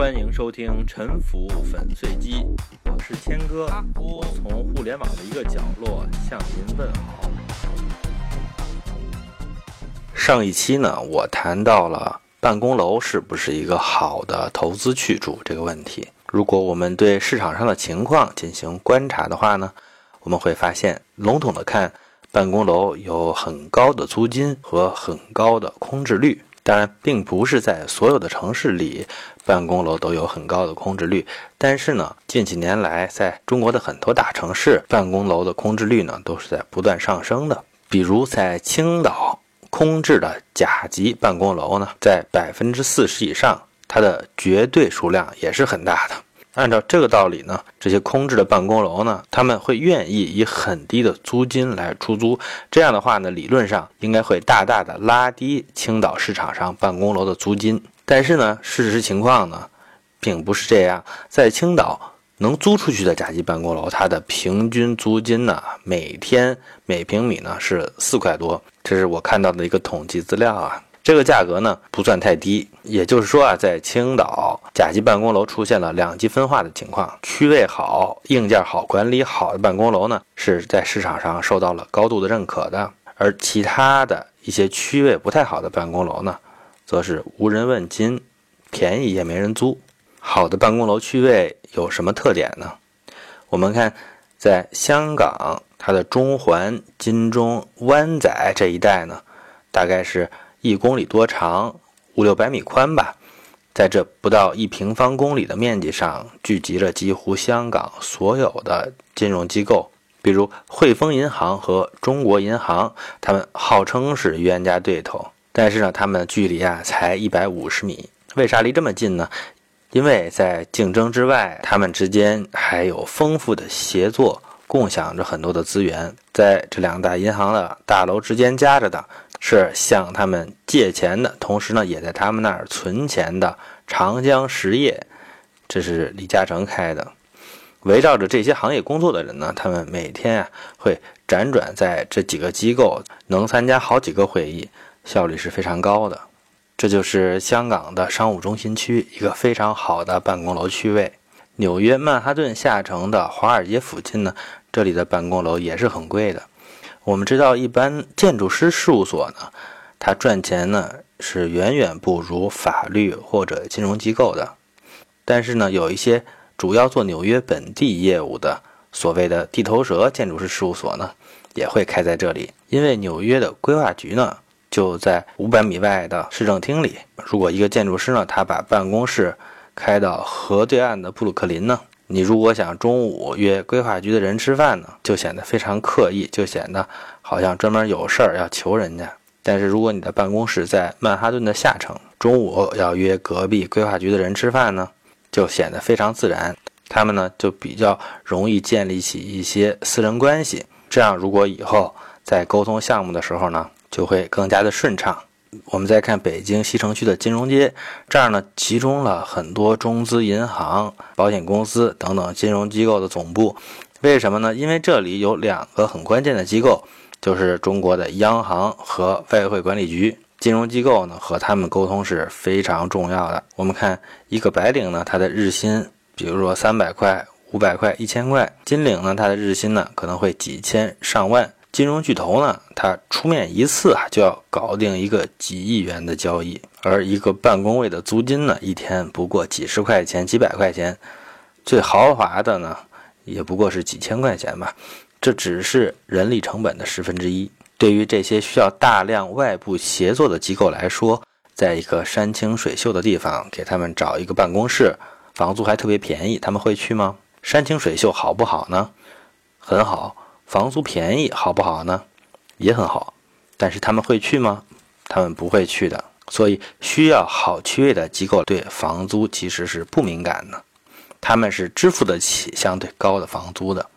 欢迎收听《沉浮粉碎机》，我是谦哥，我从互联网的一个角落向您问好。上一期呢，我谈到了办公楼是不是一个好的投资去处这个问题。如果我们对市场上的情况进行观察的话呢，我们会发现，笼统的看，办公楼有很高的租金和很高的空置率。当然，并不是在所有的城市里，办公楼都有很高的空置率。但是呢，近几年来，在中国的很多大城市，办公楼的空置率呢，都是在不断上升的。比如在青岛，空置的甲级办公楼呢，在百分之四十以上，它的绝对数量也是很大的。按照这个道理呢，这些空置的办公楼呢，他们会愿意以很低的租金来出租。这样的话呢，理论上应该会大大的拉低青岛市场上办公楼的租金。但是呢，事实情况呢，并不是这样。在青岛能租出去的甲级办公楼，它的平均租金呢，每天每平米呢是四块多。这是我看到的一个统计资料啊。这个价格呢不算太低，也就是说啊，在青岛甲级办公楼出现了两极分化的情况，区位好、硬件好、管理好的办公楼呢是在市场上受到了高度的认可的，而其他的一些区位不太好的办公楼呢，则是无人问津，便宜也没人租。好的办公楼区位有什么特点呢？我们看，在香港它的中环、金钟、湾仔这一带呢，大概是。一公里多长，五六百米宽吧，在这不到一平方公里的面积上，聚集了几乎香港所有的金融机构，比如汇丰银行和中国银行，他们号称是冤家对头，但是呢，他们距离啊才一百五十米。为啥离这么近呢？因为在竞争之外，他们之间还有丰富的协作，共享着很多的资源，在这两大银行的大楼之间夹着的。是向他们借钱的，同时呢，也在他们那儿存钱的长江实业，这是李嘉诚开的。围绕着这些行业工作的人呢，他们每天啊会辗转在这几个机构，能参加好几个会议，效率是非常高的。这就是香港的商务中心区一个非常好的办公楼区位。纽约曼哈顿下城的华尔街附近呢，这里的办公楼也是很贵的。我们知道，一般建筑师事务所呢，他赚钱呢是远远不如法律或者金融机构的。但是呢，有一些主要做纽约本地业务的所谓的地头蛇建筑师事务所呢，也会开在这里。因为纽约的规划局呢就在五百米外的市政厅里。如果一个建筑师呢，他把办公室开到河对岸的布鲁克林呢？你如果想中午约规划局的人吃饭呢，就显得非常刻意，就显得好像专门有事儿要求人家。但是如果你的办公室在曼哈顿的下城，中午要约隔壁规划局的人吃饭呢，就显得非常自然。他们呢就比较容易建立起一些私人关系，这样如果以后在沟通项目的时候呢，就会更加的顺畅。我们再看北京西城区的金融街，这儿呢集中了很多中资银行、保险公司等等金融机构的总部。为什么呢？因为这里有两个很关键的机构，就是中国的央行和外汇管理局。金融机构呢和他们沟通是非常重要的。我们看一个白领呢，他的日薪，比如说三百块、五百块、一千块；金领呢，他的日薪呢可能会几千上万。金融巨头呢，他出面一次啊，就要搞定一个几亿元的交易，而一个办公位的租金呢，一天不过几十块钱、几百块钱，最豪华的呢，也不过是几千块钱吧。这只是人力成本的十分之一。对于这些需要大量外部协作的机构来说，在一个山清水秀的地方给他们找一个办公室，房租还特别便宜，他们会去吗？山清水秀好不好呢？很好。房租便宜好不好呢？也很好，但是他们会去吗？他们不会去的。所以需要好区位的机构对房租其实是不敏感的，他们是支付得起相对高的房租的。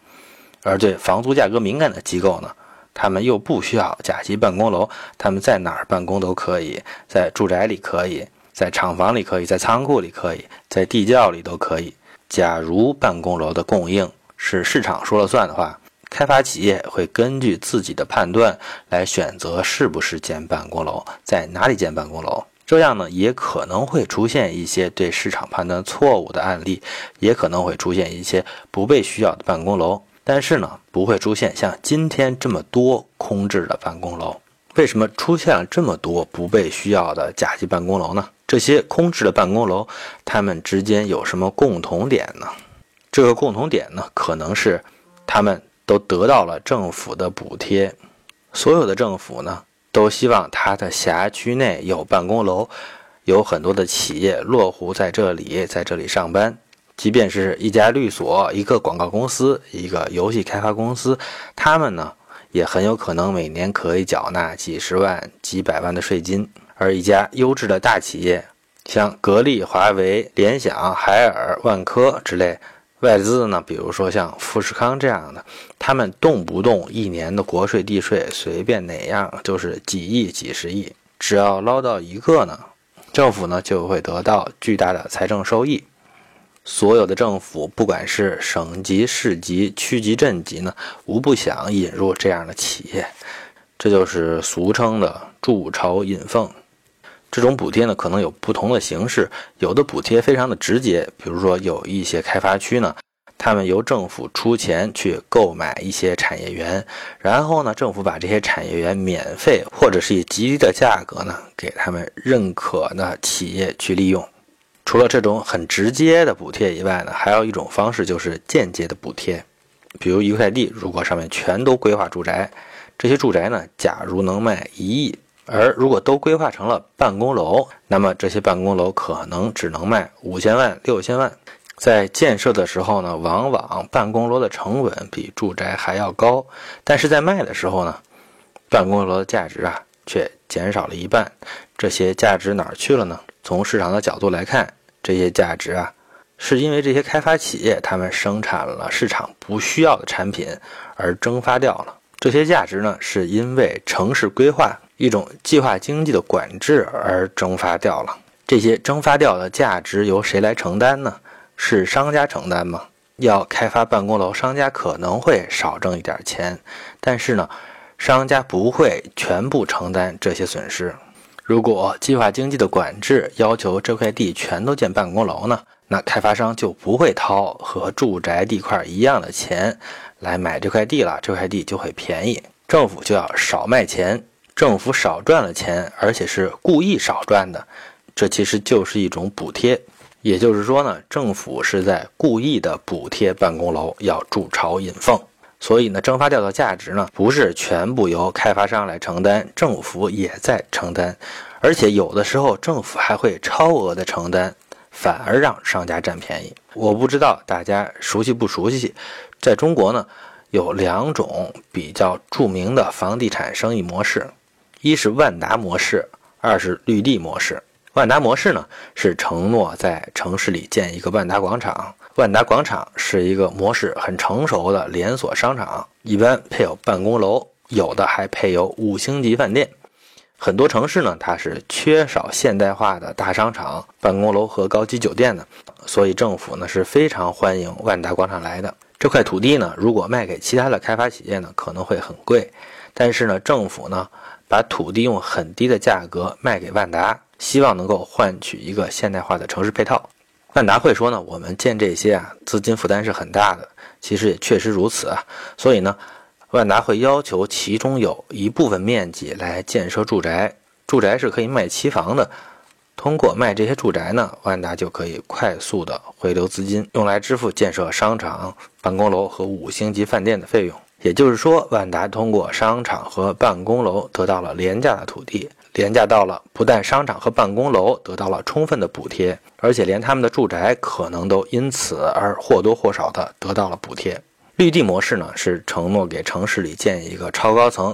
而对房租价格敏感的机构呢，他们又不需要甲级办公楼，他们在哪儿办公都可以，在住宅里可以，在厂房里可以，在仓库里可以，在地窖里都可以。假如办公楼的供应是市场说了算的话。开发企业会根据自己的判断来选择是不是建办公楼，在哪里建办公楼。这样呢，也可能会出现一些对市场判断错误的案例，也可能会出现一些不被需要的办公楼。但是呢，不会出现像今天这么多空置的办公楼。为什么出现了这么多不被需要的甲级办公楼呢？这些空置的办公楼，它们之间有什么共同点呢？这个共同点呢，可能是他们都得到了政府的补贴。所有的政府呢，都希望它的辖区内有办公楼，有很多的企业落户在这里，在这里上班。即便是一家律所、一个广告公司、一个游戏开发公司，他们呢也很有可能每年可以缴纳几十万、几百万的税金。而一家优质的大企业，像格力、华为、联想、海尔、万科之类外资呢，比如说像富士康这样的，他们动不动一年的国税、地税，随便哪样就是几亿、几十亿，只要捞到一个呢，政府呢就会得到巨大的财政收益。所有的政府，不管是省级、市级、区级、镇级呢，无不想引入这样的企业，这就是俗称的筑巢引凤。这种补贴呢，可能有不同的形式，有的补贴非常的直接，比如说有一些开发区呢，他们由政府出钱去购买一些产业园，然后呢，政府把这些产业园免费或者是以极低的价格呢，给他们认可的企业去利用。除了这种很直接的补贴以外呢，还有一种方式就是间接的补贴。比如一块地，如果上面全都规划住宅，这些住宅呢，假如能卖一亿，而如果都规划成了办公楼，那么这些办公楼可能只能卖五千万、六千万。在建设的时候呢，往往办公楼的成本比住宅还要高，但是在卖的时候呢，办公楼的价值啊却减少了一半。这些价值哪儿去了呢？从市场的角度来看，这些价值啊，是因为这些开发企业他们生产了市场不需要的产品而蒸发掉了。这些价值呢，是因为城市规划一种计划经济的管制而蒸发掉了。这些蒸发掉的价值由谁来承担呢？是商家承担吗？要开发办公楼，商家可能会少挣一点钱，但是呢，商家不会全部承担这些损失。如果计划经济的管制要求这块地全都建办公楼呢，那开发商就不会掏和住宅地块一样的钱来买这块地了，这块地就会便宜，政府就要少卖钱，政府少赚了钱，而且是故意少赚的，这其实就是一种补贴。也就是说呢，政府是在故意的补贴办公楼，要筑巢引凤。所以呢，蒸发掉的价值呢，不是全部由开发商来承担，政府也在承担，而且有的时候政府还会超额的承担，反而让商家占便宜。我不知道大家熟悉不熟悉，在中国呢，有两种比较著名的房地产生意模式，一是万达模式，二是绿地模式。万达模式呢，是承诺在城市里建一个万达广场。万达广场是一个模式很成熟的连锁商场，一般配有办公楼，有的还配有五星级饭店。很多城市呢，它是缺少现代化的大商场、办公楼和高级酒店的，所以政府呢是非常欢迎万达广场来的。这块土地呢，如果卖给其他的开发企业呢，可能会很贵，但是呢，政府呢把土地用很低的价格卖给万达，希望能够换取一个现代化的城市配套。万达会说呢，我们建这些啊，资金负担是很大的。其实也确实如此啊。所以呢，万达会要求其中有一部分面积来建设住宅，住宅是可以卖期房的。通过卖这些住宅呢，万达就可以快速的回流资金，用来支付建设商场、办公楼和五星级饭店的费用。也就是说，万达通过商场和办公楼得到了廉价的土地。廉价到了，不但商场和办公楼得到了充分的补贴，而且连他们的住宅可能都因此而或多或少的得到了补贴。绿地模式呢，是承诺给城市里建一个超高层，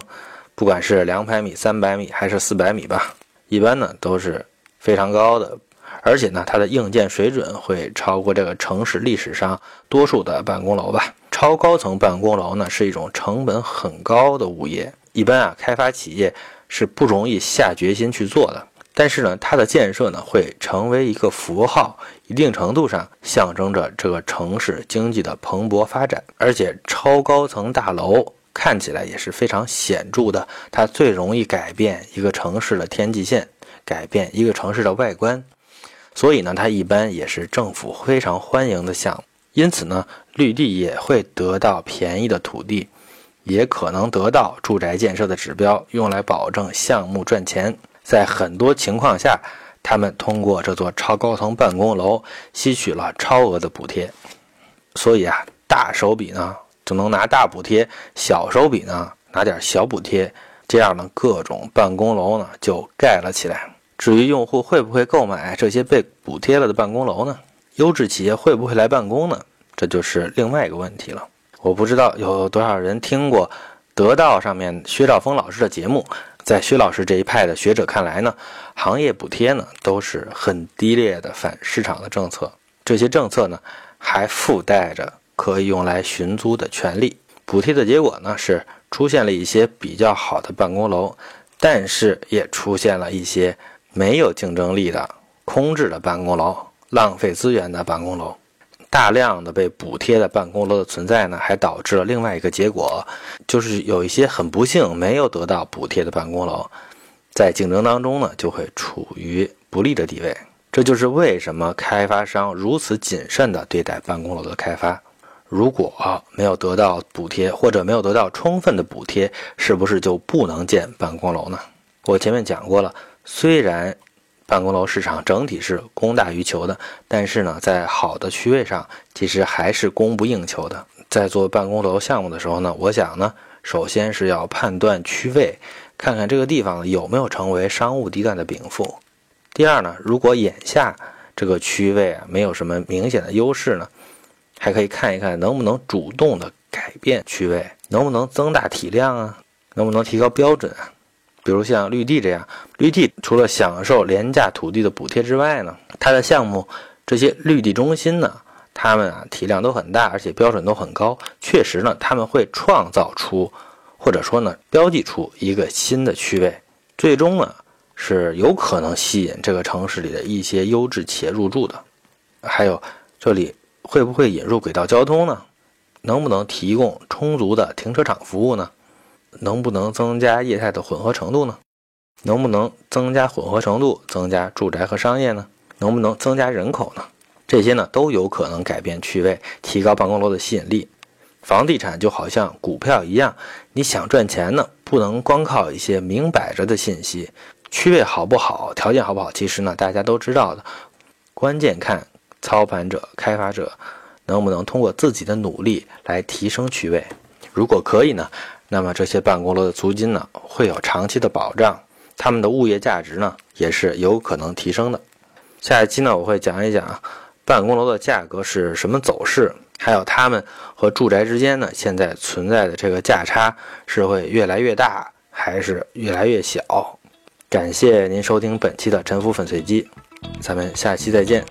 不管是两百米、三百米还是四百米吧，一般呢都是非常高的，而且呢它的硬件水准会超过这个城市历史上多数的办公楼吧。超高层办公楼呢是一种成本很高的物业，一般啊开发企业。是不容易下决心去做的，但是呢，它的建设呢会成为一个符号，一定程度上象征着这个城市经济的蓬勃发展。而且超高层大楼看起来也是非常显著的，它最容易改变一个城市的天际线，改变一个城市的外观，所以呢，它一般也是政府非常欢迎的项目。因此呢，绿地也会得到便宜的土地，也可能得到住宅建设的指标，用来保证项目赚钱。在很多情况下，他们通过这座超高层办公楼吸取了超额的补贴。所以啊，大手笔呢就能拿大补贴，小手笔呢拿点小补贴，这样呢各种办公楼呢就盖了起来。至于用户会不会购买这些被补贴了的办公楼呢？优质企业会不会来办公呢？这就是另外一个问题了。我不知道有多少人听过得到上面薛兆丰老师的节目。在薛老师这一派的学者看来呢，行业补贴呢都是很低劣的反市场的政策。这些政策呢还附带着可以用来寻租的权利。补贴的结果呢是出现了一些比较好的办公楼，但是也出现了一些没有竞争力的空置的办公楼。浪费资源的办公楼，大量的被补贴的办公楼的存在呢，还导致了另外一个结果，就是有一些很不幸没有得到补贴的办公楼，在竞争当中呢，就会处于不利的地位。这就是为什么开发商如此谨慎地对待办公楼的开发。如果没有得到补贴，或者没有得到充分的补贴，是不是就不能建办公楼呢？我前面讲过了，虽然。办公楼市场整体是供大于求的，但是呢，在好的区位上，其实还是供不应求的。在做办公楼项目的时候呢，我想呢，首先是要判断区位，看看这个地方有没有成为商务地段的禀赋。第二呢，如果眼下这个区位啊没有什么明显的优势呢，还可以看一看能不能主动的改变区位，能不能增大体量啊，能不能提高标准啊。比如像绿地这样，绿地除了享受廉价土地的补贴之外呢，它的项目这些绿地中心呢，他们啊体量都很大，而且标准都很高。确实呢，他们会创造出，或者说呢标记出一个新的区位，最终呢是有可能吸引这个城市里的一些优质企业入驻的。还有这里会不会引入轨道交通呢？能不能提供充足的停车场服务呢？能不能增加业态的混合程度呢？能不能增加混合程度，增加住宅和商业呢？能不能增加人口呢？这些呢都有可能改变区位，提高办公楼的吸引力。房地产就好像股票一样，你想赚钱呢，不能光靠一些明摆着的信息，区位好不好，条件好不好，其实呢大家都知道的，关键看操盘者、开发者能不能通过自己的努力来提升区位。如果可以呢？那么这些办公楼的租金呢，会有长期的保障，他们的物业价值呢，也是有可能提升的。下一期呢，我会讲一讲办公楼的价格是什么走势，还有他们和住宅之间呢，现在存在的这个价差是会越来越大，还是越来越小？感谢您收听本期的沉浮粉碎机，咱们下期再见。